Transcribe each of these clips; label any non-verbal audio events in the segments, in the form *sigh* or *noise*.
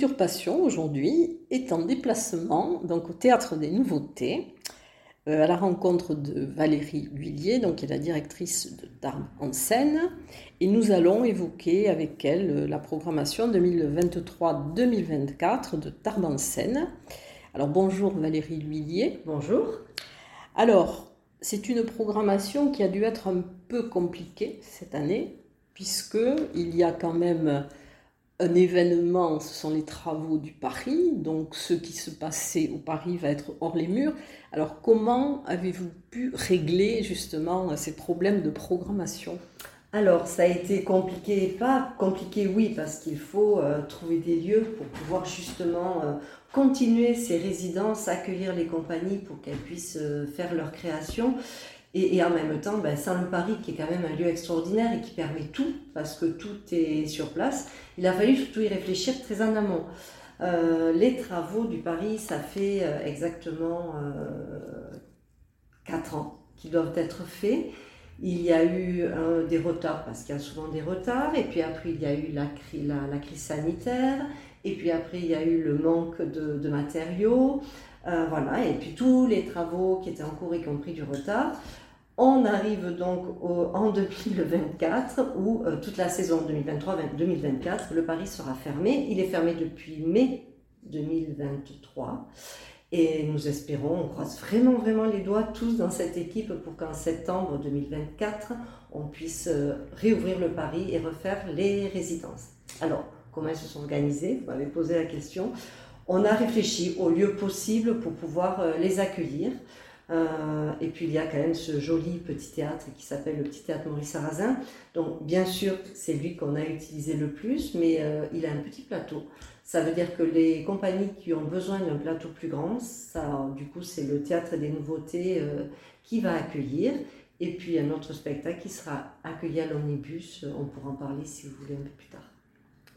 Culture Passion aujourd'hui est en déplacement donc au Théâtre des Nouveautés euh, à la rencontre de Valérie L'Huillier, donc qui est la directrice de Tarbes en scène, et nous allons évoquer avec elle euh, la programmation 2023-2024 de Tarbes en scène. Alors bonjour Valérie L'Huillier. Bonjour. Alors, c'est une programmation qui a dû être un peu compliquée cette année, puisque il y a quand même un événement, ce sont les travaux du Paris, donc ce qui se passait au Paris va être hors les murs. Alors comment avez-vous pu régler justement ces problèmes de programmation? Alors ça a été compliqué, pas compliqué oui, parce qu'il faut euh, trouver des lieux pour pouvoir justement euh, continuer ces résidences, accueillir les compagnies pour qu'elles puissent euh, faire leur création. Et, en même temps, ben, Saint Paris, qui est quand même un lieu extraordinaire et qui permet tout, parce que tout est sur place, il a fallu surtout y réfléchir très en amont. Euh, les travaux du Paris, ça fait euh, exactement euh, 4 ans qu'ils doivent être faits. Il y a eu des retards, parce qu'il y a souvent des retards, et puis après il y a eu la, crise sanitaire, et puis après il y a eu le manque de, matériaux. Voilà, et puis tous les travaux qui étaient en cours et qui ont pris du retard. On arrive donc en 2024 où euh, toute la saison 2023-2024, le Paris sera fermé. Il est fermé depuis mai 2023. Et nous espérons, on croise vraiment, vraiment les doigts tous dans cette équipe pour qu'en septembre 2024, on puisse euh, réouvrir le Paris et refaire les résidences. Alors, comment elles se sont organisées? Vous m'avez posé la question on a réfléchi au lieu possible pour pouvoir euh, les accueillir. Euh, et puis il y a quand même ce joli petit théâtre qui s'appelle le petit théâtre Maurice Sarrazin. Donc bien sûr, c'est lui qu'on a utilisé le plus, mais euh, il a un petit plateau. Ça veut dire que les compagnies qui ont besoin d'un plateau plus grand, ça, du coup, c'est le théâtre des nouveautés qui va accueillir. Et puis un autre spectacle qui sera accueilli à l'omnibus. On pourra en parler si vous voulez un peu plus tard.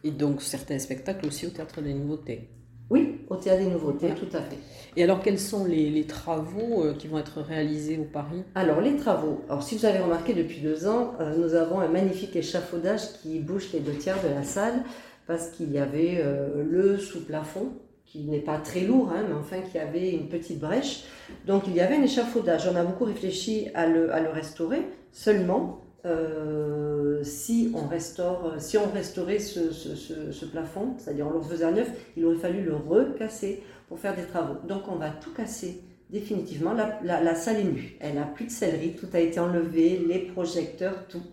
Et donc certains spectacles aussi au théâtre des nouveautés. Oui, au Théâtre des Nouveautés, tout à fait. Et alors, quels sont les, travaux euh, qui vont être réalisés au Paris? Alors, les travaux. Alors, si vous avez remarqué, depuis deux ans, euh, nous avons un magnifique échafaudage qui bouge les deux tiers de la salle parce qu'il y avait euh, le sous-plafond qui n'est pas très lourd, hein, mais enfin qui avait une petite brèche. Donc, il y avait un échafaudage. On a beaucoup réfléchi à le, à le restaurer. Seulement, euh, si on restaure, si on restaurait ce, plafond, c'est-à-dire on le faisait à neuf, il aurait fallu le recasser pour faire des travaux. Donc on va tout casser définitivement. La, salle est nue, elle n'a plus de sellerie, tout a été enlevé, les projecteurs, tout.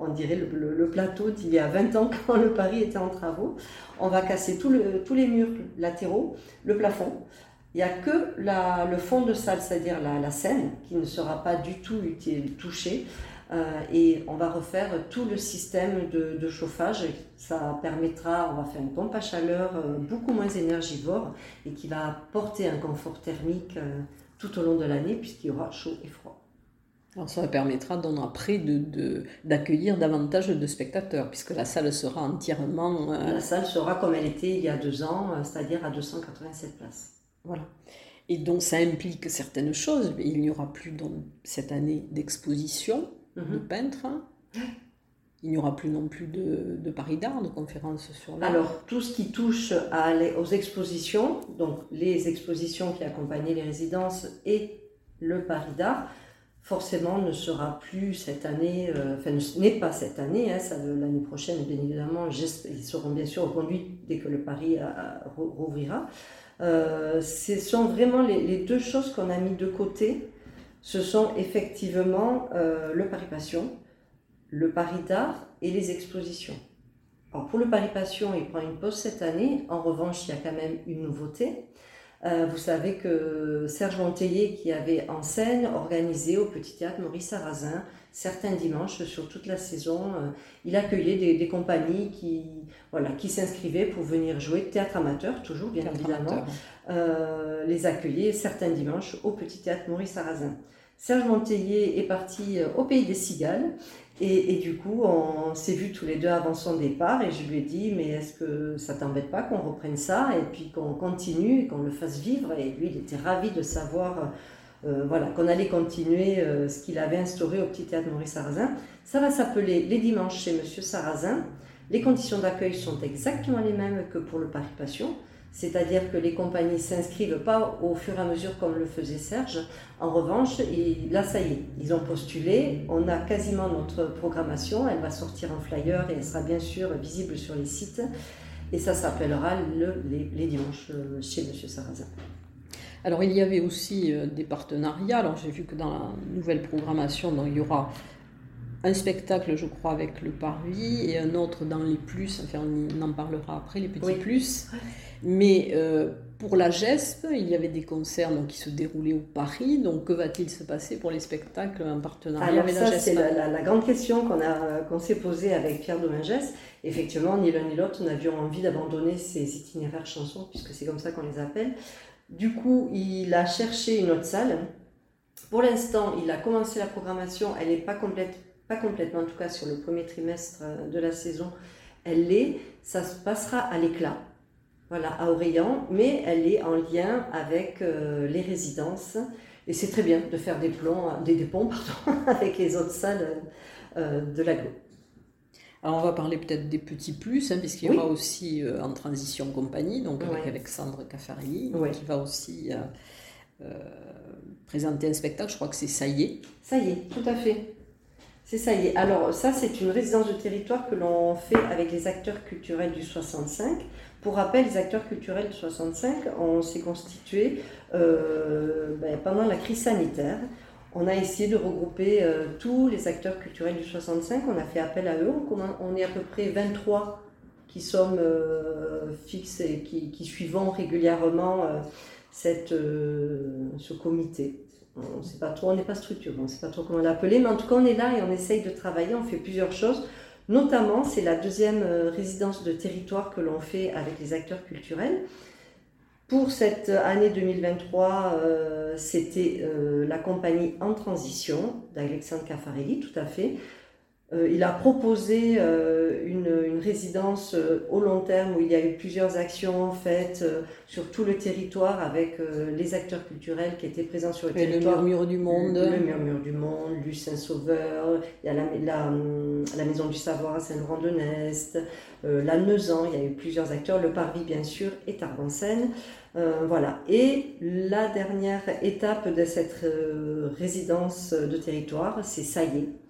On dirait le, plateau d'il y a 20 ans *laughs* quand le Paris était en travaux. On va casser tous les murs latéraux, le plafond. Il n'y a que le fond de salle, c'est-à-dire la, scène, qui ne sera pas du tout touchée. Euh, et on va refaire tout le système de, chauffage. Ça permettra, on va faire une pompe à chaleur euh, beaucoup moins énergivore et qui va apporter un confort thermique euh, tout au long de l'année puisqu'il y aura chaud et froid. Alors ça permettra donc après d'accueillir de, davantage de spectateurs, puisque la salle sera entièrement... La salle sera comme elle était il y a deux ans, c'est-à-dire à 287 places. Voilà. Et donc ça implique certaines choses. Il n'y aura plus donc cette année d'exposition, de mhm. peintres. Il n'y aura plus non plus de, Paris d'art, de conférences sur l'art. Alors, tout ce qui touche à aux expositions, donc les expositions qui accompagnaient les résidences et le Paris d'art, forcément ne sera plus cette année, euh, enfin n'est pas cette année, hein, l'année prochaine, bien évidemment, ils seront bien sûr reconduits dès que le Paris rouvrira. Euh, ce sont vraiment les, les deux choses qu'on a mis de côté ce sont effectivement le Paris Passion, le Paris d'art et les expositions. Alors pour le Paris Passion, il prend une pause cette année. En revanche, il y a quand même une nouveauté. Euh, vous savez que Serge Montellier, qui avait en scène organisé au Petit Théâtre Maurice Sarrazin, certains dimanches sur toute la saison, euh, il accueillait des, compagnies qui, voilà, qui s'inscrivaient pour venir jouer théâtre amateur, toujours bien évidemment, euh, les accueillait certains dimanches au Petit Théâtre Maurice Sarrazin. Serge Montellier est parti au Pays des Cigales et, du coup, on s'est vus tous les deux avant son départ et je lui ai dit, mais est-ce que ça t'embête pas qu'on reprenne ça et puis qu'on continue, qu'on le fasse vivre? Et lui, il était ravi de savoir euh, voilà, qu'on allait continuer euh, ce qu'il avait instauré au Petit Théâtre Maurice Sarrazin. Ça va s'appeler Les Dimanches chez Monsieur Sarrazin. Les conditions d'accueil sont exactement les mêmes que pour le Paris Passion. C'est-à-dire que les compagnies s'inscrivent pas au fur et à mesure comme le faisait Serge. En revanche, là, ça y est, ils ont postulé. On a quasiment notre programmation. Elle va sortir en flyer et elle sera bien sûr visible sur les sites. Et ça s'appellera les, dimanches euh, chez M. Sarrazin. Alors, il y avait aussi euh, des partenariats. Alors, j'ai vu que dans la nouvelle programmation, donc, il y aura un spectacle, je crois, avec le Parvis et un autre dans les plus. Enfin, on en parlera après, les petits plus. Mais euh, pour la GESP, il y avait des concerts donc, qui se déroulaient au Paris. Donc, que va-t-il se passer pour les spectacles en partenariat avec la GESP C'est la, grande question qu'on s'est posée avec Pierre Domingès. Effectivement, ni l'un ni l'autre n'avions envie d'abandonner ces itinéraires chansons, puisque c'est comme ça qu'on les appelle. Du coup, il a cherché une autre salle. Pour l'instant, il a commencé la programmation. Elle n'est pas, complète, pas complètement, en tout cas sur le premier trimestre de la saison. Elle l'est. Ça se passera à l'éclat voilà, à Orléans, mais elle est en lien avec euh, les résidences. Et c'est très bien de faire des, plans, des, ponts *laughs* avec les autres salles euh, de l'aglo. Alors on va parler peut-être des petits plus, hein, puisqu'il y aura aussi euh, en transition compagnie, donc avec Alexandre Caffarelli, qui va aussi présenter un spectacle. Je crois que c'est Ça y est. Ça y est, tout à fait. C'est ça y est. Alors ça, c'est une résidence de territoire que l'on fait avec les acteurs culturels du 65. Pour rappel, les acteurs culturels de 65, on s'est constitué euh, ben, pendant la crise sanitaire. On a essayé de regrouper euh, tous les acteurs culturels du 65, on a fait appel à eux. On, est à peu près 23 qui sommes euh, fixes et qui, suivons régulièrement cette, ce comité. On sait pas trop, on n'est pas structuré, on ne sait pas trop comment l'appeler, mais en tout cas on est là et on essaye de travailler, on fait plusieurs choses. Notamment, c'est la deuxième euh, résidence de territoire que l'on fait avec les acteurs culturels. Pour cette année 2023, euh, c'était euh, la compagnie En Transition d'Alexandre Caffarelli, tout à fait. Euh, il a proposé euh, une, résidence euh, au long terme où il y a eu plusieurs actions faites sur tout le territoire avec les acteurs culturels qui étaient présents sur le territoire. Le murmure du monde. Le, murmure du monde, Lucien Sauveur, il y a la, la, Maison du Savoir à Saint-Laurent-de-Nest, la Neusan, il y a eu plusieurs acteurs, le Parvis bien sûr et Tarbes-en-Seine. voilà. Et la dernière étape de cette résidence de territoire, c'est ça y est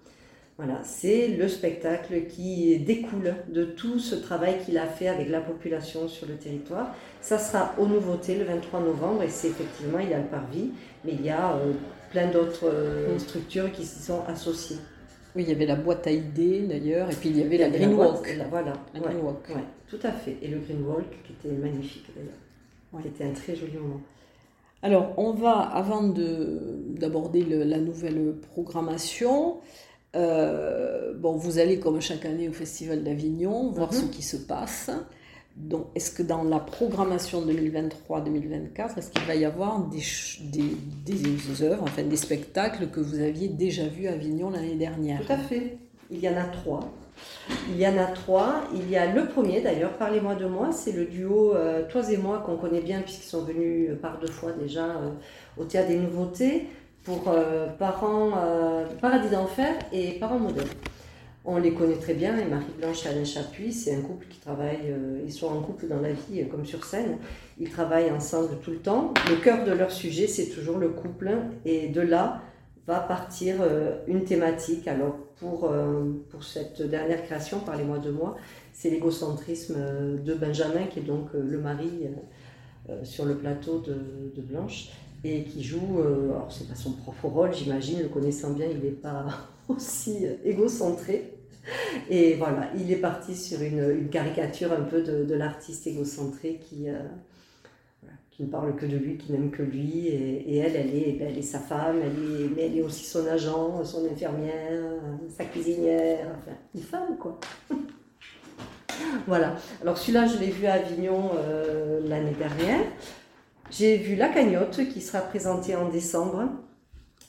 voilà, c'est le spectacle qui découle de tout ce travail qu'il a fait avec la population sur le territoire. Ça sera aux nouveautés le 23 novembre et c'est effectivement, il y a le parvis, mais il y a euh, plein d'autres euh, structures qui s'y sont associées. Oui, il y avait la boîte à idées d'ailleurs, et puis il y avait la Green Walk. voilà, la Green Walk. tout à fait. Et le Green Walk qui était magnifique d'ailleurs, qui était un très joli moment. Alors, on va, avant d'aborder la nouvelle programmation, euh, bon, vous allez comme chaque année au Festival d'Avignon voir ce mhm. qui se passe. Donc, est-ce que dans la programmation 2023-2024, est-ce qu'il va y avoir des, des, des, œuvres, enfin des spectacles que vous aviez déjà vus à Avignon l'année dernière? Tout à fait. Il y en a trois. Il y en a trois. Il y a le premier d'ailleurs, parlez-moi de moi, c'est le duo euh, Toi et moi qu'on connaît bien puisqu'ils sont venus par deux fois déjà euh, au Théâtre des Nouveautés pour euh, parents euh, Paradis d'Enfer et Parents Modèles. On les connaît très bien, et Marie-Blanche et Alain Chapuis, c'est un couple qui travaille, euh, ils sont en couple dans la vie comme sur scène, ils travaillent ensemble tout le temps. Le cœur de leur sujet, c'est toujours le couple, et de là va partir une thématique. Alors pour, pour cette dernière création, parlez-moi de moi, c'est l'égocentrisme de Benjamin, qui est donc le mari sur le plateau de, de Blanche. Et qui joue, euh, alors c'est pas son propre rôle, j'imagine, le connaissant bien, il n'est pas *laughs* aussi égocentré. Et voilà, il est parti sur une, caricature un peu de, l'artiste égocentré qui, euh, qui ne parle que de lui, qui n'aime que lui. Et, elle, elle est, ben, elle est sa femme, elle est, mais elle est aussi son agent, son infirmière, sa cuisinière, enfin, une femme quoi. *laughs* voilà. Alors celui-là, je l'ai vu à Avignon euh, l'année dernière. J'ai vu La Cagnotte qui sera présentée en décembre,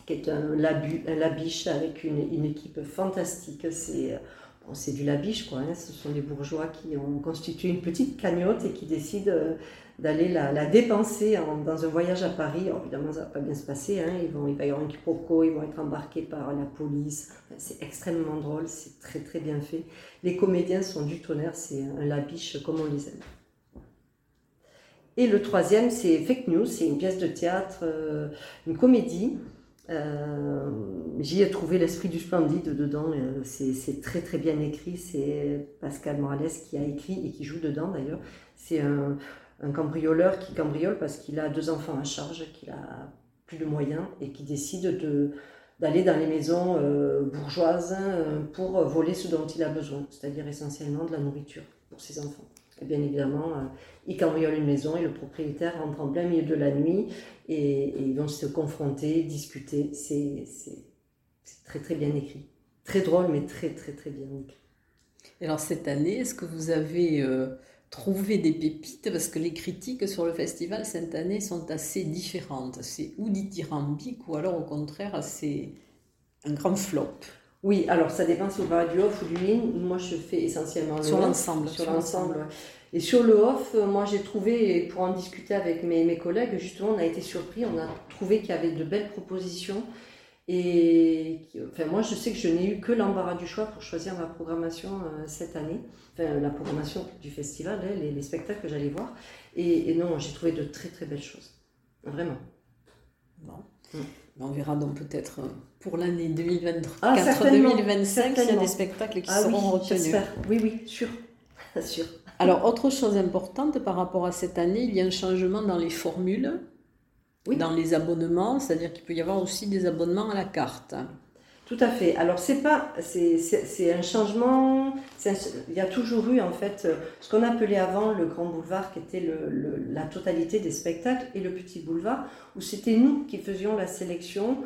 qui est un, labiche avec une, équipe fantastique. C'est c'est du labiche, quoi. Hein. Ce sont des bourgeois qui ont constitué une petite cagnotte et qui décident euh, d'aller la, dépenser dans un voyage à Paris. évidemment, ça va pas bien se passer. Hein. Ils vont, il va y avoir un quiproquo, ils vont être embarqués par la police. c'est extrêmement drôle, c'est très très bien fait. Les comédiens sont du tonnerre, c'est un labiche comme on les aime. Et le troisième, c'est Fake News, c'est une pièce de théâtre, euh, une comédie. Euh, j'y ai trouvé l'esprit du splendide dedans. Euh, c'est très très bien écrit. C'est Pascal Morales qui a écrit et qui joue dedans d'ailleurs. C'est un, cambrioleur qui cambriole parce qu'il a deux enfants à charge, qu'il a plus de moyens et qui décide de d'aller dans les maisons bourgeoises pour voler ce dont il a besoin, c'est-à-dire essentiellement de la nourriture pour ses enfants bien évidemment, euh, il cambriole une maison et le propriétaire rentre en plein milieu de la nuit et, ils vont se confronter, discuter. C'est très très bien écrit. Très drôle, mais très très très bien écrit. Alors cette année, est-ce que vous avez euh, trouvé des pépites? Parce que les critiques sur le festival cette année sont assez différentes. C'est ou dithyrambique ou alors au contraire c'est un grand flop. Oui, alors ça dépend si vous parlez du off ou du in. Moi, je fais essentiellement le sur l'ensemble. Sur, l'ensemble. Et sur le off, euh, moi, j'ai trouvé, pour en discuter avec mes, mes, collègues, justement, on a été surpris. On a trouvé qu'il y avait de belles propositions. Et enfin, moi, je sais que je n'ai eu que l'embarras du choix pour choisir ma programmation euh, cette année. Enfin, la programmation du festival, hein, les, spectacles que j'allais voir. Et, non, j'ai trouvé de très, très belles choses. Vraiment. Bon. Mm. On verra donc peut-être euh, pour l'année 2024-2025 ah, s'il y a des spectacles qui ah seront retenus. Oui, oui, sûr. *laughs* sûr. Alors, autre chose importante par rapport à cette année, il y a un changement dans les formules, oui. dans les abonnements, c'est-à-dire qu'il peut y avoir aussi des abonnements à la carte. Tout à fait. Alors c'est pas, c'est un changement. il y a toujours eu en fait ce qu'on appelait avant le grand boulevard, qui était la totalité des spectacles, et le petit boulevard, où c'était nous qui faisions la sélection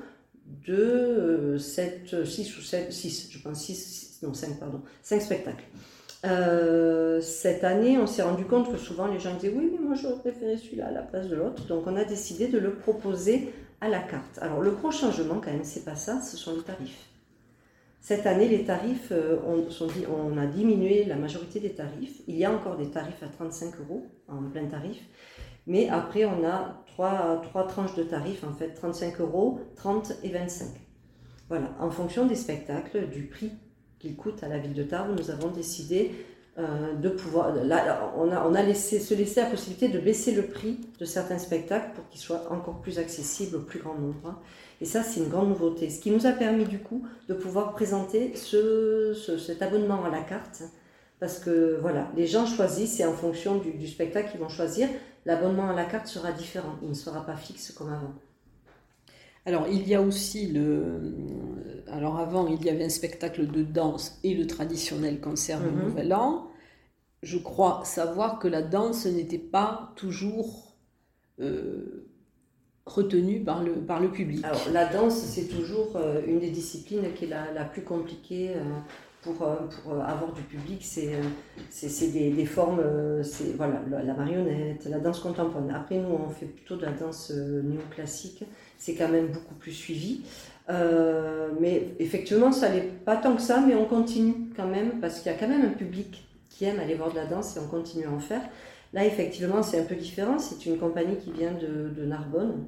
de 7, 6 ou 7, 6, je pense 6, non 5 pardon, 5 spectacles. Euh, cette année, on s'est rendu compte que souvent les gens disaient oui, mais moi j'aurais préféré celui-là à la place de l'autre. Donc on a décidé de le proposer à la carte. Alors le gros changement quand même, c'est pas ça, ce sont les tarifs. Cette année, les tarifs, euh, on, on a diminué la majorité des tarifs. Il y a encore des tarifs à 35 euros en plein tarif, mais après on a trois, trois tranches de tarifs en fait, 35 euros, 30 et 25. Voilà, en fonction des spectacles, du prix qu'il coûte à la ville de Tarbes, nous avons décidé euh, de pouvoir. Là, on a, on a laissé, se laisser la possibilité de baisser le prix de certains spectacles pour qu'ils soient encore plus accessibles au plus grand nombre. Hein. Et ça, c'est une grande nouveauté. Ce qui nous a permis du coup de pouvoir présenter ce, cet abonnement à la carte. Parce que voilà, les gens choisissent et en fonction du spectacle qu'ils vont choisir, l'abonnement à la carte sera différent. Il ne sera pas fixe comme avant. Alors, il y a aussi le. Alors, avant, il y avait un spectacle de danse et le traditionnel concert du mhm. Nouvel An. Je crois savoir que la danse n'était pas toujours euh, retenue par le, par le public. Alors, la danse, c'est toujours euh, une des disciplines qui est la, plus compliquée. Euh, pour, pour, avoir du public, c'est des, des, formes, c'est voilà, la, marionnette, la danse contemporaine. Après, nous, on fait plutôt de la danse néoclassique c'est quand même beaucoup plus suivi. Euh, mais effectivement, ça n'est pas tant que ça, mais on continue quand même, parce qu'il y a quand même un public qui aime aller voir de la danse et on continue à en faire. Là, effectivement, c'est un peu différent. C'est une compagnie qui vient de, Narbonne,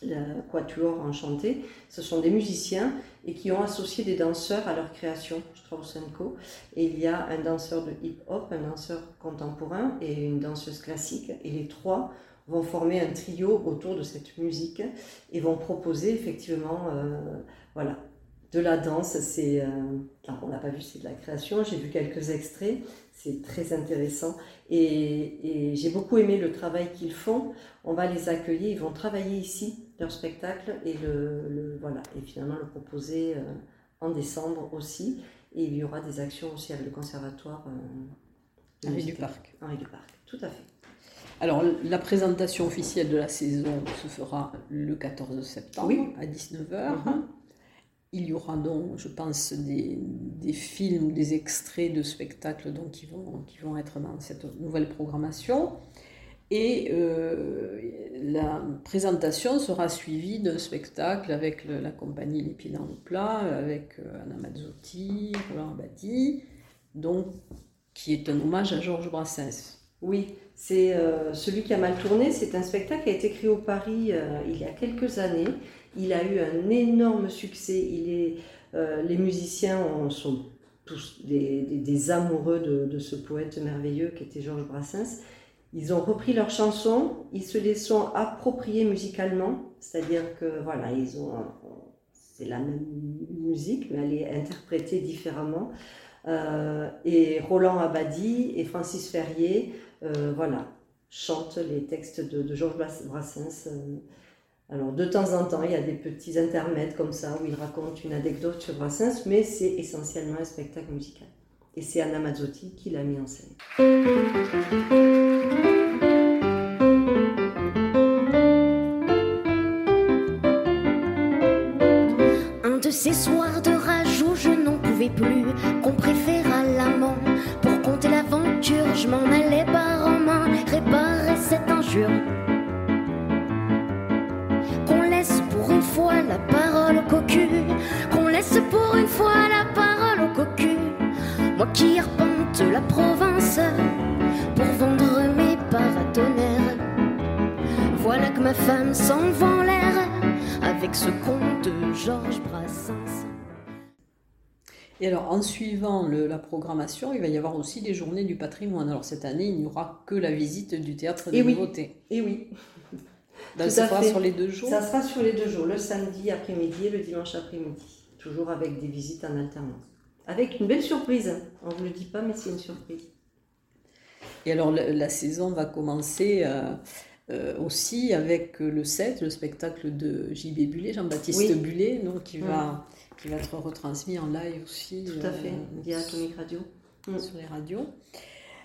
la Quatuor Enchanté. Ce sont des musiciens et qui ont associé des danseurs à leur création, Strauss Co. Et il y a un danseur de hip-hop, un danseur contemporain et une danseuse classique. Et les trois vont former un trio autour de cette musique et vont proposer effectivement, euh, voilà, de la danse. C'est, euh, on n'a pas vu, c'est de la création. J'ai vu quelques extraits. C'est très intéressant. Et, j'ai beaucoup aimé le travail qu'ils font. On va les accueillir. Ils vont travailler ici leur spectacle et le, voilà et finalement le proposer euh, en décembre aussi. Et il y aura des actions aussi avec le conservatoire. Henri du Parc. Henri du Parc, tout à fait. Alors, la présentation officielle de la saison se fera le 14 septembre à 19h. Il y aura donc, je pense, des, des, films, des extraits de spectacles donc, qui, vont, qui vont être dans cette nouvelle programmation. Et euh, la présentation sera suivie d'un spectacle avec la compagnie Les Pieds dans le Plat, avec euh, Anna Mazzotti, Roland Abadi, donc, qui est un hommage à Georges Brassens. Oui, c'est euh, celui qui a mal tourné. C'est un spectacle qui a été créé au Paris il y a quelques années il a eu un énorme succès. Euh, les musiciens sont tous des, amoureux de, ce poète merveilleux qui était Georges Brassens. Ils ont repris leurs chansons, ils se les sont appropriées musicalement, c'est-à-dire que voilà, ils ont, c'est la même musique, mais elle est interprétée différemment. Euh, et Roland Abadi et Francis Ferrier, euh, voilà, chantent les textes de, Georges Brassens. Alors, de temps en temps, il y a des petits intermèdes comme ça où il raconte une anecdote sur Brassens, mais c'est essentiellement un spectacle musical. Et c'est Anna Mazzotti qui l'a mis en scène. Un de ces soirs cette injure. la parole au cocu, qu'on laisse pour une fois la parole au cocu. Moi qui arpente la province pour vendre mes paratonnerres. Voilà que ma femme s'en va en l'air avec ce conte de Georges. Et alors, en suivant la programmation, il va y avoir aussi des journées du patrimoine. Alors, cette année, il n'y aura que la visite du théâtre des nouveautés. Et oui ça sera sur les deux jours Ça sera sur les deux jours, le samedi après-midi et le dimanche après-midi. Toujours avec des visites en alternance. Avec une belle surprise. On ne vous le dit pas, mais c'est une surprise. Et alors, la, saison va commencer euh, euh, aussi avec le 7, le spectacle de JB Bullet, Jean-Baptiste Bullet, donc, qui, va, qui va être retransmis en live aussi. Tout à fait, euh, via Atomic Radio. Sur les radios.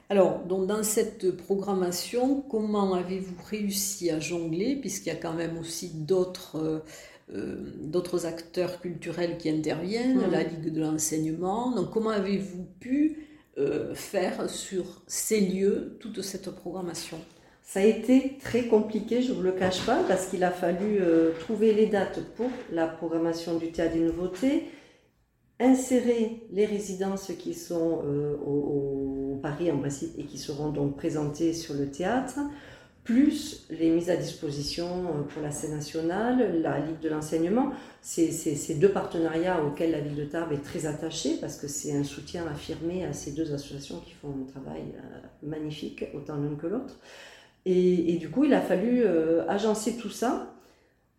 Alors, donc dans cette programmation, comment avez-vous réussi à jongler, puisqu'il y a quand même aussi d'autres euh, euh, acteurs culturels qui interviennent, mmh. la Ligue de l'enseignement. Donc, comment avez-vous pu euh, faire sur ces lieux toute cette programmation? Ça a été très compliqué, je ne vous le cache pas, parce qu'il a fallu trouver les dates pour la programmation du Théâtre des Nouveautés, insérer les résidences qui sont euh, au, Paris en principe et qui seront donc présentées sur le théâtre, plus les mises à disposition euh, pour la scène nationale, la Ligue de l'enseignement. Ces deux partenariats auxquels la ville de Tarbes est très attachée parce que c'est un soutien affirmé à ces deux associations qui font un travail euh, magnifique, autant l'une que l'autre. Et, du coup, il a fallu agencer tout ça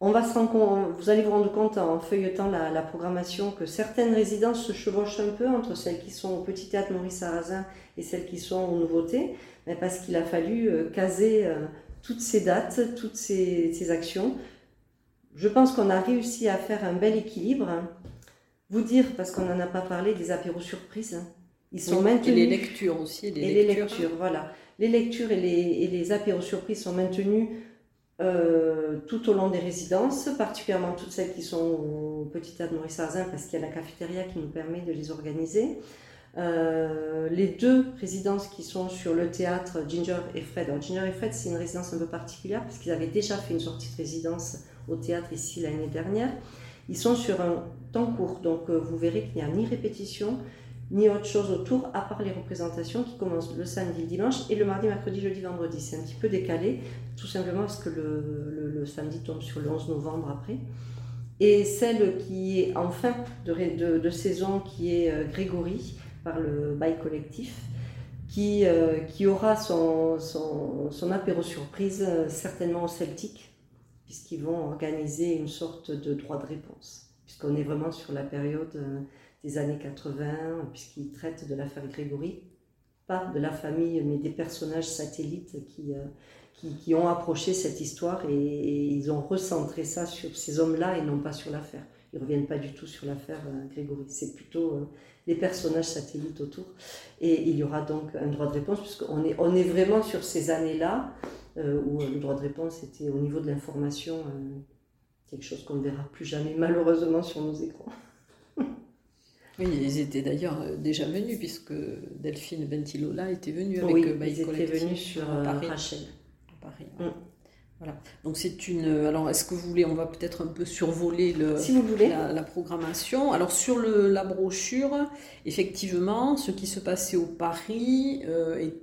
on va se rendre vous allez vous rendre compte en feuilletant la, programmation que certaines résidences se chevauchent un peu entre celles qui sont au Petit Théâtre Maurice Sarrazin et celles qui sont aux Nouveautés, mais parce qu'il a fallu euh, caser euh, toutes ces dates, toutes ces, actions. Je pense qu'on a réussi à faire un bel équilibre. Vous dire, parce qu'on n'en a pas parlé, des apéros surprises. Ils sont maintenus. Et les lectures aussi. Les et lectures. les lectures, voilà. Les lectures et les, et les apéros surprises sont maintenus euh, tout au long des résidences, particulièrement toutes celles qui sont au Petit Théâtre Maurice Arzin, parce qu'il y a la cafétéria qui nous permet de les organiser. Euh, les deux résidences qui sont sur le théâtre Ginger et Fred. Ginger et Fred, c'est une résidence un peu particulière parce qu'ils avaient déjà fait une sortie de résidence au théâtre ici l'année dernière. Ils sont sur un temps court, donc euh, vous verrez qu'il n'y a ni répétition, ni autre chose autour, à part les représentations qui commencent le samedi, le dimanche, et le mardi, mercredi, jeudi, vendredi. C'est un petit peu décalé, tout simplement parce que le, samedi tombe sur le 11 novembre après. Et celle qui est en fin de, de, saison, qui est euh, Grégory, par le bail collectif, qui, euh, qui aura son, son, apéro surprise certainement au Celtic, puisqu'ils vont organiser une sorte de droit de réponse puisqu'on est vraiment sur la période des années 80, puisqu'il traite de l'affaire Grégory, pas de la famille, mais des personnages satellites qui, qui, qui ont approché cette histoire et, ils ont recentré ça sur ces hommes-là et non pas sur l'affaire. Ils ne reviennent pas du tout sur l'affaire Grégory, c'est plutôt les personnages satellites autour. Et il y aura donc un droit de réponse, puisqu'on est, on est vraiment sur ces années-là, euh, où le droit de réponse était au niveau de l'information euh, quelque chose qu'on ne verra plus jamais, malheureusement, sur nos écrans. Oui, ils étaient d'ailleurs euh, déjà venus, puisque Delphine Ventilola était venue avec oui, ils étaient venus sur Paris. Rachel. Paris. Mm. Voilà. Donc c'est une. Alors est-ce que vous voulez, on va peut-être un peu survoler le, si vous voulez. La, programmation. Alors sur le, la brochure, effectivement, ce qui se passait au Paris euh, est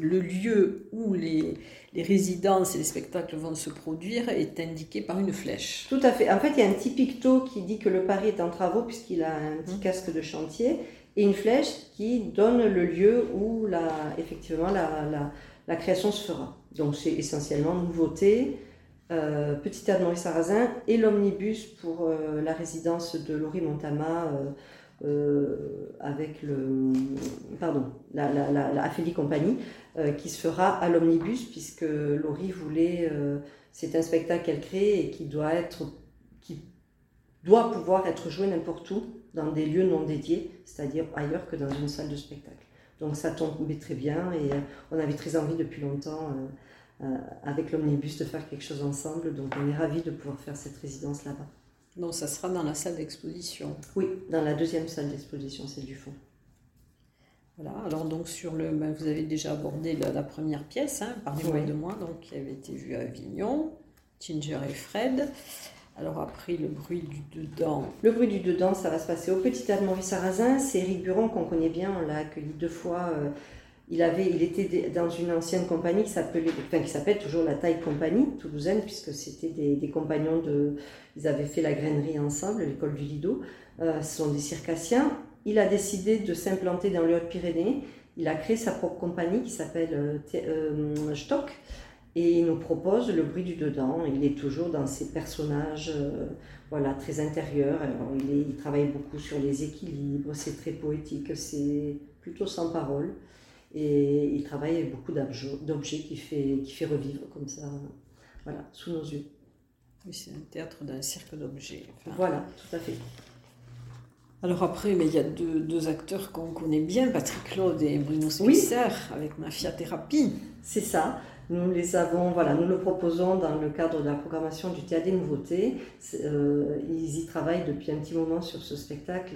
le lieu où les, les, résidences et les spectacles vont se produire est indiqué par une flèche. Tout à fait. En fait, il y a un petit picto qui dit que le Paris est en travaux puisqu'il a un petit mmh. casque de chantier et une flèche qui donne le lieu où la, effectivement la, la la création se fera. Donc c'est essentiellement nouveauté, euh, Petit Théâtre Maurice Sarrazin et l'omnibus pour euh, la résidence de Laurie Montama euh, avec le, pardon, la, la, la, Compagnie qui se fera à l'omnibus puisque Laurie voulait, c'est un spectacle qu'elle crée et qui doit être, qui doit pouvoir être joué n'importe où dans des lieux non dédiés, c'est-à-dire ailleurs que dans une salle de spectacle. Donc ça tombait très bien et euh, on avait très envie depuis longtemps euh, euh, avec l'omnibus de faire quelque chose ensemble. Donc on est ravis de pouvoir faire cette résidence là-bas. Donc ça sera dans la salle d'exposition Oui, dans la deuxième salle d'exposition, c'est du fond. Voilà, alors donc sur le, ben, vous avez déjà abordé la, première pièce, hein, Parlez-moi de moi, donc, qui avait été vue à Avignon, Ginger et Fred. Alors après, le bruit du dedans. Le bruit du dedans, ça va se passer au Petit Maurice Sarrazin. C'est Eric Buron qu'on connaît bien, on l'a accueilli deux fois. Euh, il, avait, il était dans une ancienne compagnie qui s'appelait, enfin, qui s'appelle toujours la Taille Compagnie, toulousaine, puisque c'était des, compagnons de... Ils avaient fait la grainerie ensemble, l'école du Lido. Euh, ce sont des circassiens. Il a décidé de s'implanter dans les Hautes-Pyrénées. Il a créé sa propre compagnie qui s'appelle euh, Stock et il nous propose le bruit du dedans. Il est toujours dans ses personnages euh, voilà, très intérieurs. Alors, il, il, travaille beaucoup sur les équilibres, c'est très poétique, c'est plutôt sans parole. Et il travaille beaucoup d'objets qui fait, qui fait revivre comme ça, voilà, sous nos yeux. Oui, c'est un théâtre d'un cirque d'objets. voilà, tout à fait. Alors après, mais il y a deux, acteurs qu'on connaît bien, Patrick Claude et Bruno Spitzer, avec Mafia Thérapie. C'est ça. Nous les avons, voilà, nous le proposons dans le cadre de la programmation du Théâtre des Nouveautés. Euh, ils y travaillent depuis un petit moment sur ce spectacle.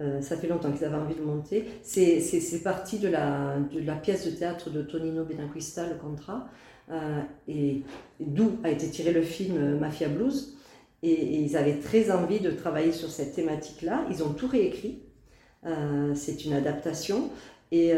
Euh, ça fait longtemps qu'ils avaient envie de monter. C'est parti de la, de la pièce de théâtre de Tonino Benacquista, Le Contrat, euh, et d'où a été tiré le film Mafia Blues. Et, ils avaient très envie de travailler sur cette thématique-là. Ils ont tout réécrit. c'est une adaptation. Et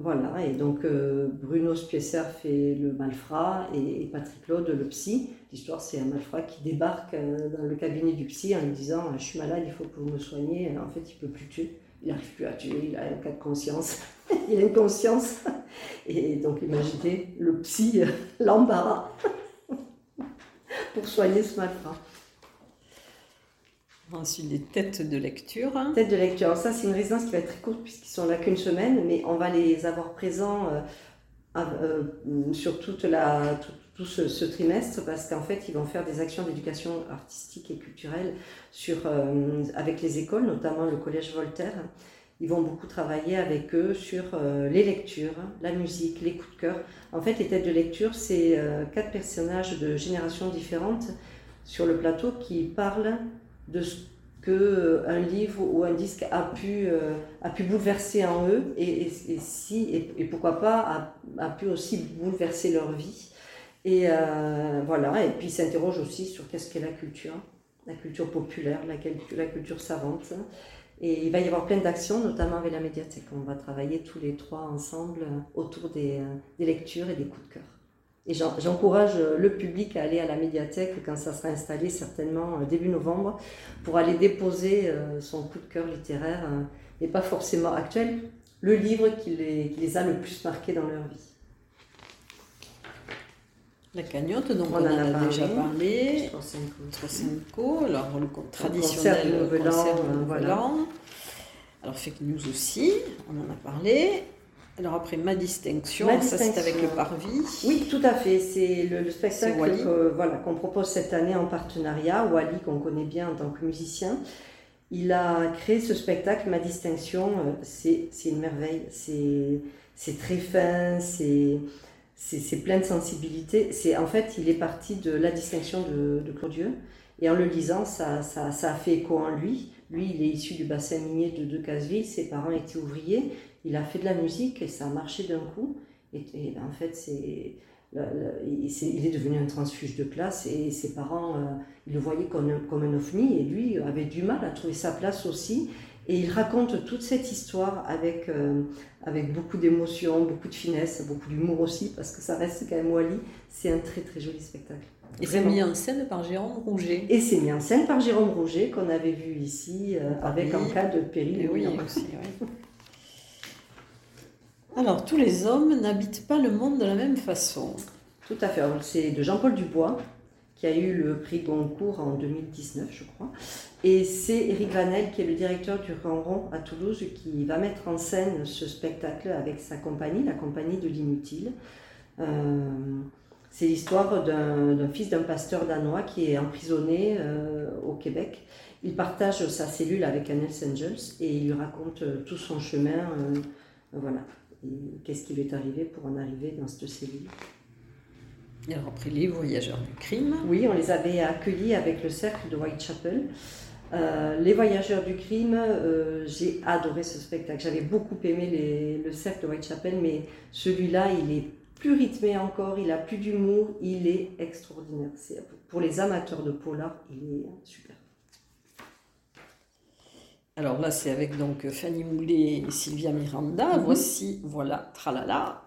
voilà, et donc euh, Bruno Spiesser fait le malfrat et, Patrick Claude le psy. L'histoire, c'est un malfrat qui débarque euh, dans le cabinet du psy en lui disant Je suis malade, il faut que vous me soigniez. En fait, il ne peut plus tuer, il n'arrive plus à tuer, il a un cas de conscience. *laughs* il a une conscience. Et donc, imaginez le psy, l'embarras pour soigner ce malfrat. Ensuite, les têtes de lecture. Têtes de lecture. ça, c'est une résidence qui va être très courte puisqu'ils sont là qu'une semaine, mais on va les avoir présents euh, euh, sur toute la, tout, ce, trimestre parce qu'en fait, ils vont faire des actions d'éducation artistique et culturelle sur, euh, avec les écoles, notamment le Collège Voltaire. Ils vont beaucoup travailler avec eux sur les lectures, la musique, les coups de cœur. En fait, les têtes de lecture, c'est quatre personnages de générations différentes sur le plateau qui parlent de ce qu'un euh, livre ou un disque a pu, euh, bouleverser en eux et, si, et, pourquoi pas a, pu aussi bouleverser leur vie. Et euh, voilà, et puis il s'interroge aussi sur qu'est-ce qu'est la culture, la culture populaire, la, la culture savante. Et il va y avoir plein d'actions, notamment avec la médiathèque. On va travailler tous les trois ensemble autour des, des lectures et des coups de cœur. Et j'encourage le public à aller à la médiathèque quand ça sera installé, certainement euh, début novembre, pour aller déposer euh, son coup de cœur littéraire, et euh, pas forcément actuel, le livre qui les, qui les, a le plus marqués dans leur vie. La cagnotte, donc on, en, a, déjà parlé. Trosenko, alors le traditionnel le Nouvel An. Alors fake news aussi, on en a parlé. Alors après, ma distinction, ça c'est avec le Parvis. Oui, tout à fait. C'est le, spectacle voilà, qu'on propose cette année en partenariat. Wally, qu'on connaît bien en tant que musicien, il a créé ce spectacle, Ma distinction. Euh, c'est une merveille. C'est très fin, c'est c'est plein de sensibilité. C'est en fait, il est parti de la distinction de, de. Et en le lisant, ça, ça, ça, a fait écho en lui. Lui, il est issu du bassin minier de Decazeville, ses parents étaient ouvriers, il a fait de la musique et ça a marché d'un coup. Et, en fait, c'est, il est devenu un transfuge de classe et ses parents, euh, ils le voyaient comme, comme un ovni et lui avait du mal à trouver sa place aussi. Et il raconte toute cette histoire avec, euh, avec beaucoup d'émotion, beaucoup de finesse, beaucoup d'humour aussi, parce que ça reste quand même Wally. C'est un très très joli spectacle. Et c'est mis en scène par Jérôme Rouget. Et c'est mis en scène par Jérôme Rouget, qu'on avait vu ici, euh, avec un cas de péril. Oui, aussi, oui. Alors, tous les hommes n'habitent pas le monde de la même façon. Tout à fait. C'est de Jean-Paul Dubois, qui a eu le prix Goncourt en 2019, je crois. Et c'est Eric Vanel, qui est le directeur du Ronron à Toulouse, qui va mettre en scène ce spectacle avec sa compagnie, la compagnie de l'inutile. Euh, c'est l'histoire d'un fils d'un pasteur danois qui est emprisonné euh, au Québec. Il partage sa cellule avec un Angels et il lui raconte euh, tout son chemin. Voilà. Qu'est-ce qui lui est arrivé pour en arriver dans cette cellule? Et alors après les voyageurs du crime Oui, on les avait accueillis avec le cercle de Whitechapel. les voyageurs du crime, j'ai adoré ce spectacle. J'avais beaucoup aimé le cercle de Whitechapel, mais celui-là, il est plus rythmé encore, il a plus d'humour, il est extraordinaire. pour les amateurs de polar, il est super. Alors là, c'est avec donc Fanny Moulet et Sylvia Miranda. Mhm. Voici, voilà, tralala.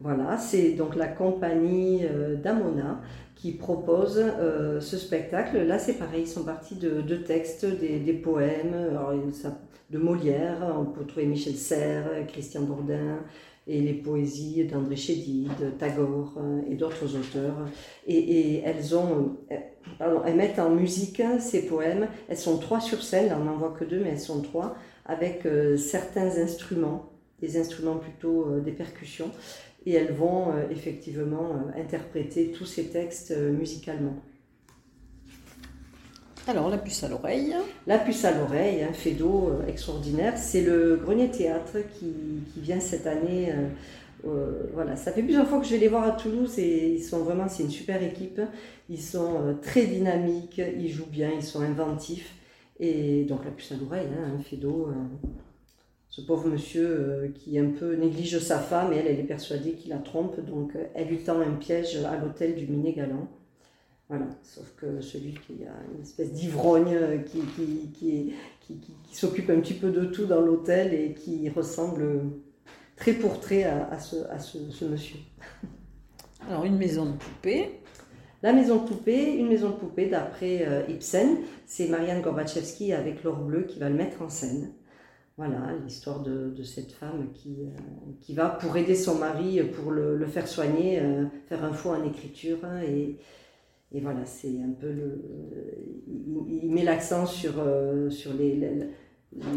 Voilà, c'est donc la compagnie euh, d'Amona qui propose euh, ce spectacle. Là, c'est pareil, ils sont partis de, textes, des, poèmes, de Molière, on peut trouver Michel Serres, Christian Bourdin, et les poésies d'André Chédid, de Tagore euh, et d'autres auteurs. Et, elles, ont, euh, elles mettent en musique ces poèmes. Elles sont trois sur scène, on n'en voit que deux, mais elles sont trois, avec certains instruments, des instruments plutôt des percussions. Et elles vont effectivement interpréter tous ces textes musicalement. Alors, la puce à l'oreille. La puce à l'oreille, un d'eau euh, extraordinaire. C'est le Grenier Théâtre qui, vient cette année. Euh, euh, voilà, ça fait plusieurs fois que je vais les voir à Toulouse et ils sont vraiment, c'est une super équipe. Ils sont très dynamiques, ils jouent bien, ils sont inventifs. Et donc la puce à l'oreille, hein, un d'eau. Ce pauvre monsieur qui un peu néglige sa femme et elle, elle est persuadée qu'il la trompe, donc elle lui tend un piège à l'hôtel du Minet Galant. Voilà, sauf que celui qui a une espèce d'ivrogne qui, qui, qui, qui s'occupe un petit peu de tout dans l'hôtel et qui ressemble très pour trait à, ce, à ce, monsieur. *laughs* Alors, une maison de poupée. La maison de poupée, une maison de poupée d'après euh, Ibsen, c'est Marianne Gorbachevski avec l'or bleu qui va le mettre en scène. Voilà, l'histoire de, cette femme qui, euh, qui va, pour aider son mari, pour le, faire soigner, euh, faire un faux en écriture hein, et, voilà, c'est un peu le. Il, met l'accent sur, euh,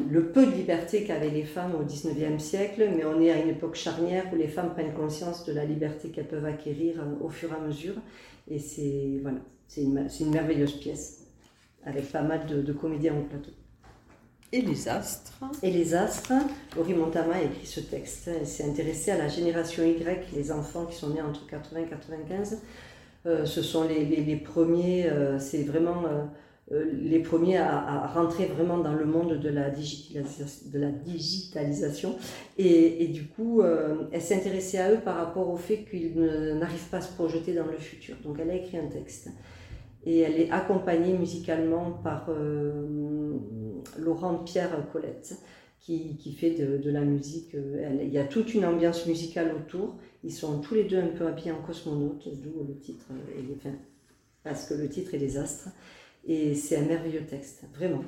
le, peu de liberté qu'avaient les femmes au XIXe siècle, mais on est à une époque charnière où les femmes prennent conscience de la liberté qu'elles peuvent acquérir au fur et à mesure. Et c'est une, merveilleuse pièce, avec pas mal de, de comédiens au plateau. Et les astres Et les astres, Laurie Montama a écrit ce texte. Elle s'est intéressée à la génération Y, les enfants qui sont nés entre 80 et 95 euh, ce sont les, premiers, euh, c'est vraiment euh, les premiers à, rentrer vraiment dans le monde de la, digitalisation, et du coup, elle s'est intéressée à eux par rapport au fait qu'ils n'arrivent pas à se projeter dans le futur. Donc elle a écrit un texte. Et elle est accompagnée musicalement par Laurent Pierre Colette qui, qui fait de, de, la musique. Euh, il y a toute une ambiance musicale autour. Ils sont tous les deux un peu habillés en cosmonautes, d'où le titre, euh, et parce que le titre est Les Astres. Et c'est un merveilleux texte, vraiment.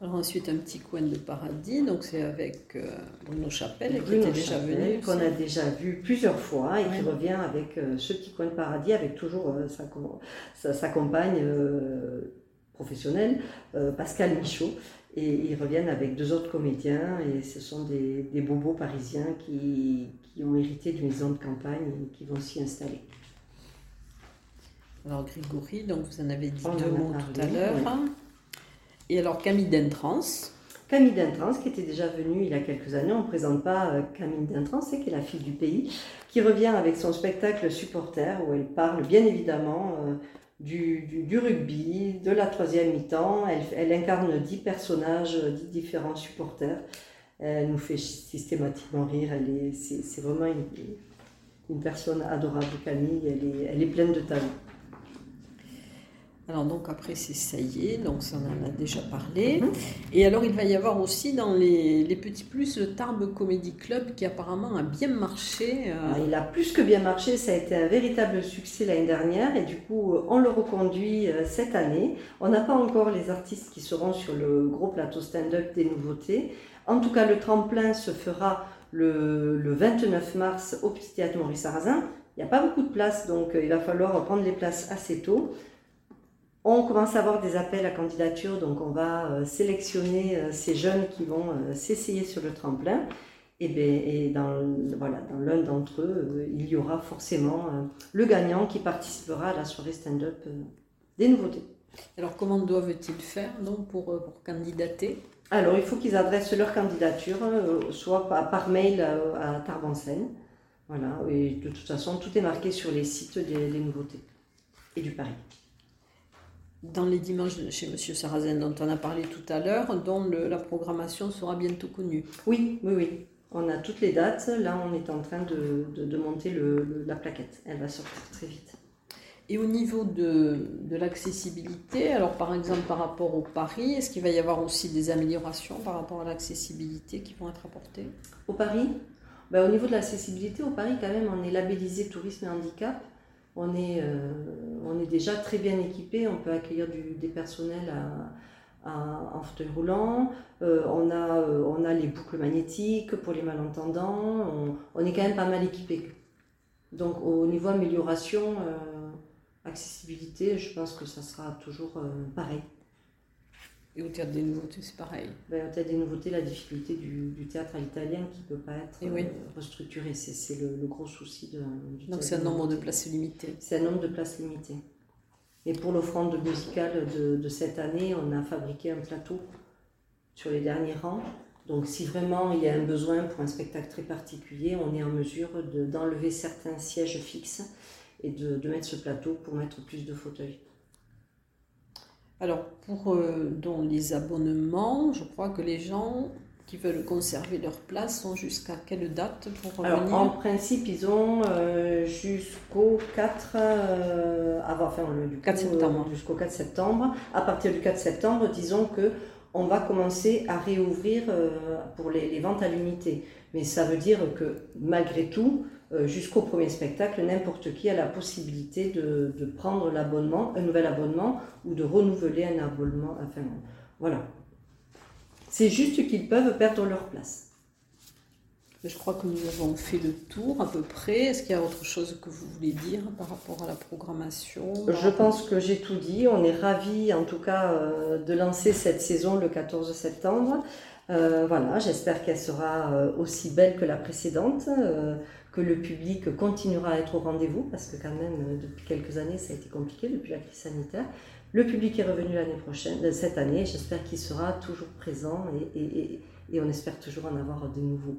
Alors ensuite un petit coin de paradis, donc c'est avec euh, Bruno Chapelle qui était déjà venu. qu'on a déjà vu plusieurs fois et qui revient avec euh, ce petit coin de paradis, avec toujours euh, sa, com- sa- sa compagne euh, professionnelle, Pascal Michaud. Et ils reviennent avec deux autres comédiens et ce sont des, des bobos parisiens qui, qui ont hérité d'une maison de campagne et qui vont s'y installer. Alors Grégory, donc vous en avez dit On deux mots tout à l'heure. Et alors Camille d'Entrance. Camille Dintrans, qui était déjà venue il y a quelques années, on ne présente pas euh, Camille Dintrans, c'est qui est la fille du pays, qui revient avec son spectacle Supporter, où elle parle bien évidemment euh, du, rugby, de la troisième mi-temps. Elle, incarne dix personnages, euh, dix différents supporters. Elle nous fait systématiquement rire. Elle est, c'est, vraiment une, personne adorable, Camille. Elle est pleine de talent. Alors donc après c'est ça y est, donc ça on en a déjà parlé. Mhm. Et alors il va y avoir aussi dans les, les petits plus le Tarbes Comedy Club qui apparemment a bien marché. euh, Ah, Il a plus que bien marché, ça a été un véritable succès l'année dernière et du coup on le reconduit euh, cette année. On n'a pas encore les artistes qui seront sur le gros plateau stand-up des nouveautés. En tout cas le tremplin se fera le, le 29 mars au Petit Théâtre Maurice Sarrazin. Il n'y a pas beaucoup de place donc euh, il va falloir prendre les places assez tôt. On commence à avoir des appels à candidature, donc on va euh, sélectionner euh, ces jeunes qui vont euh, s'essayer sur le tremplin. Et, ben, et dans, voilà, dans l'un d'entre eux, il y aura forcément le gagnant qui participera à la soirée stand-up des nouveautés. Alors comment doivent-ils faire donc pour, pour candidater? Alors, il faut qu'ils adressent leur candidature, soit par, mail à Tarbes en Seine. Voilà, et de toute façon, tout est marqué sur les sites des, des nouveautés et du Paris. Dans les dimanches chez Monsieur Sarrazin dont on a parlé tout à l'heure, dont le- la programmation sera bientôt connue. Oui, oui, oui. On a toutes les dates. Là, on est en train de, de- de monter le- le- la plaquette. Elle va sortir très vite. Et au niveau de, de l'accessibilité, alors par exemple par rapport au Paris, est-ce qu'il va y avoir aussi des améliorations par rapport à l'accessibilité qui vont être apportées? Au Paris, ben, au niveau de l'accessibilité, au Paris, quand même, on est labellisé tourisme et handicap. On est, euh, on est déjà très bien équipé. On peut accueillir des personnels en fauteuil roulant. Euh, on, a, euh, on a les boucles magnétiques pour les malentendants. On, on est quand même pas mal équipé. Donc, au niveau amélioration, accessibilité, je pense que ça sera toujours pareil. Et au théâtre des nouveautés, c'est pareil. Ben, Peut-être des nouveautés, la difficulté du, du théâtre à l'italien qui ne peut pas être oui. euh, restructuré. C'est le, le gros souci de, du Donc théâtre c'est un nombre de places limitées. C'est un nombre de places limité. Et pour l'offrande musicale de, de cette année, on a fabriqué un plateau sur les derniers rangs. Donc si vraiment il y a un besoin pour un spectacle très particulier, on est en mesure de- d'enlever certains sièges fixes et de, de mettre ce plateau pour mettre plus de fauteuils. Alors pour euh, dont les abonnements, je crois que les gens qui veulent conserver leur place sont jusqu'à quelle date pour Alors, revenir en principe, ils ont euh, jusqu'au 4, euh, avant, enfin, le, du 4 coup, septembre. euh, jusqu'au 4 septembre. À partir du 4 septembre, disons que on va commencer à réouvrir pour les, les ventes à l'unité. Mais ça veut dire que malgré tout, jusqu'au premier spectacle, n'importe qui a la possibilité de, de prendre l'abonnement, un nouvel abonnement, ou de renouveler un abonnement. Enfin, voilà. C'est juste qu'ils peuvent perdre leur place. Je crois que nous avons fait le tour à peu près. Est-ce qu'il y a autre chose que vous voulez dire par rapport à la programmation? Je pense que j'ai tout dit. On est ravis, en tout cas, euh, de lancer cette saison le 14 septembre. Euh, voilà, j'espère qu'elle sera euh, aussi belle que la précédente, euh, que le public continuera à être au rendez-vous, parce que quand même, euh, depuis quelques années, ça a été compliqué depuis la crise sanitaire. Le public est revenu l'année prochaine, euh, cette année. J'espère qu'il sera toujours présent et, et- et- et on espère toujours en avoir de nouveaux.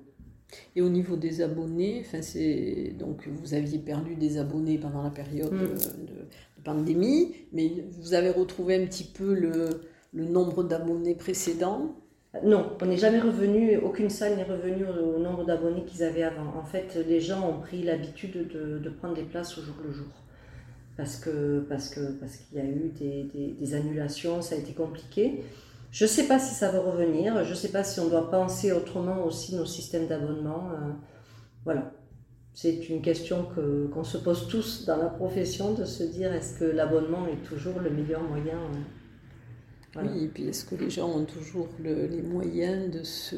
Et au niveau des abonnés, enfin c'est donc vous aviez perdu des abonnés pendant la période Mm. euh, de, de pandémie, mais vous avez retrouvé un petit peu le, le nombre d'abonnés précédents. Non, on n'est jamais revenu, aucune salle n'est revenue au, nombre d'abonnés qu'ils avaient avant. En fait, les gens ont pris l'habitude de, prendre des places au jour le jour. Parce que parce que parce qu'il y a eu des, des- annulations, ça a été compliqué. Je ne sais pas si ça va revenir, je ne sais pas si on doit penser autrement aussi nos systèmes d'abonnement. euh, voilà. C'est une question que, qu'on se pose tous dans la profession de se dire est-ce que l'abonnement est toujours le meilleur moyen euh, Oui, et puis est-ce que les gens ont toujours les moyens de se,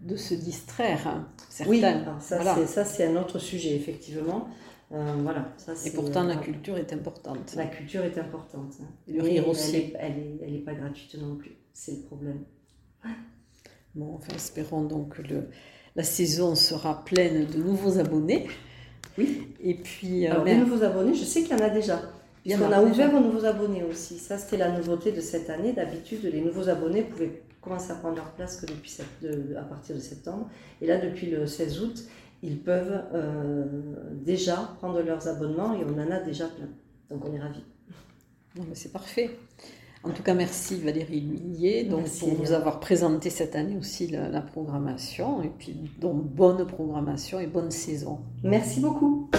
de se distraire hein, Certains. Oui, ça c'est un autre sujet, effectivement. Euh, voilà, ça, et pourtant, la culture est importante. La culture est importante. Hein. le rire aussi. Elle n'est pas gratuite non plus. C'est le problème. *laughs* Bon, enfin, espérons donc que le, la saison sera pleine de nouveaux abonnés. Oui. Et puis. Euh, Alors, les nouveaux abonnés, je sais qu'il y en a déjà. On a ouvert aux nouveaux abonnés aussi. Ça, c'était la nouveauté de cette année. D'habitude, les nouveaux abonnés pouvaient commencer à prendre leur place que depuis à partir de septembre. Et là, depuis le 16 août, ils peuvent euh, déjà prendre leurs abonnements et on en a déjà plein. Donc, on est ravis. c'est parfait. En tout cas, merci Valérie Millier donc, pour nous avoir présenté cette année aussi la, la programmation. Et puis, donc, bonne programmation et bonne saison. Merci beaucoup.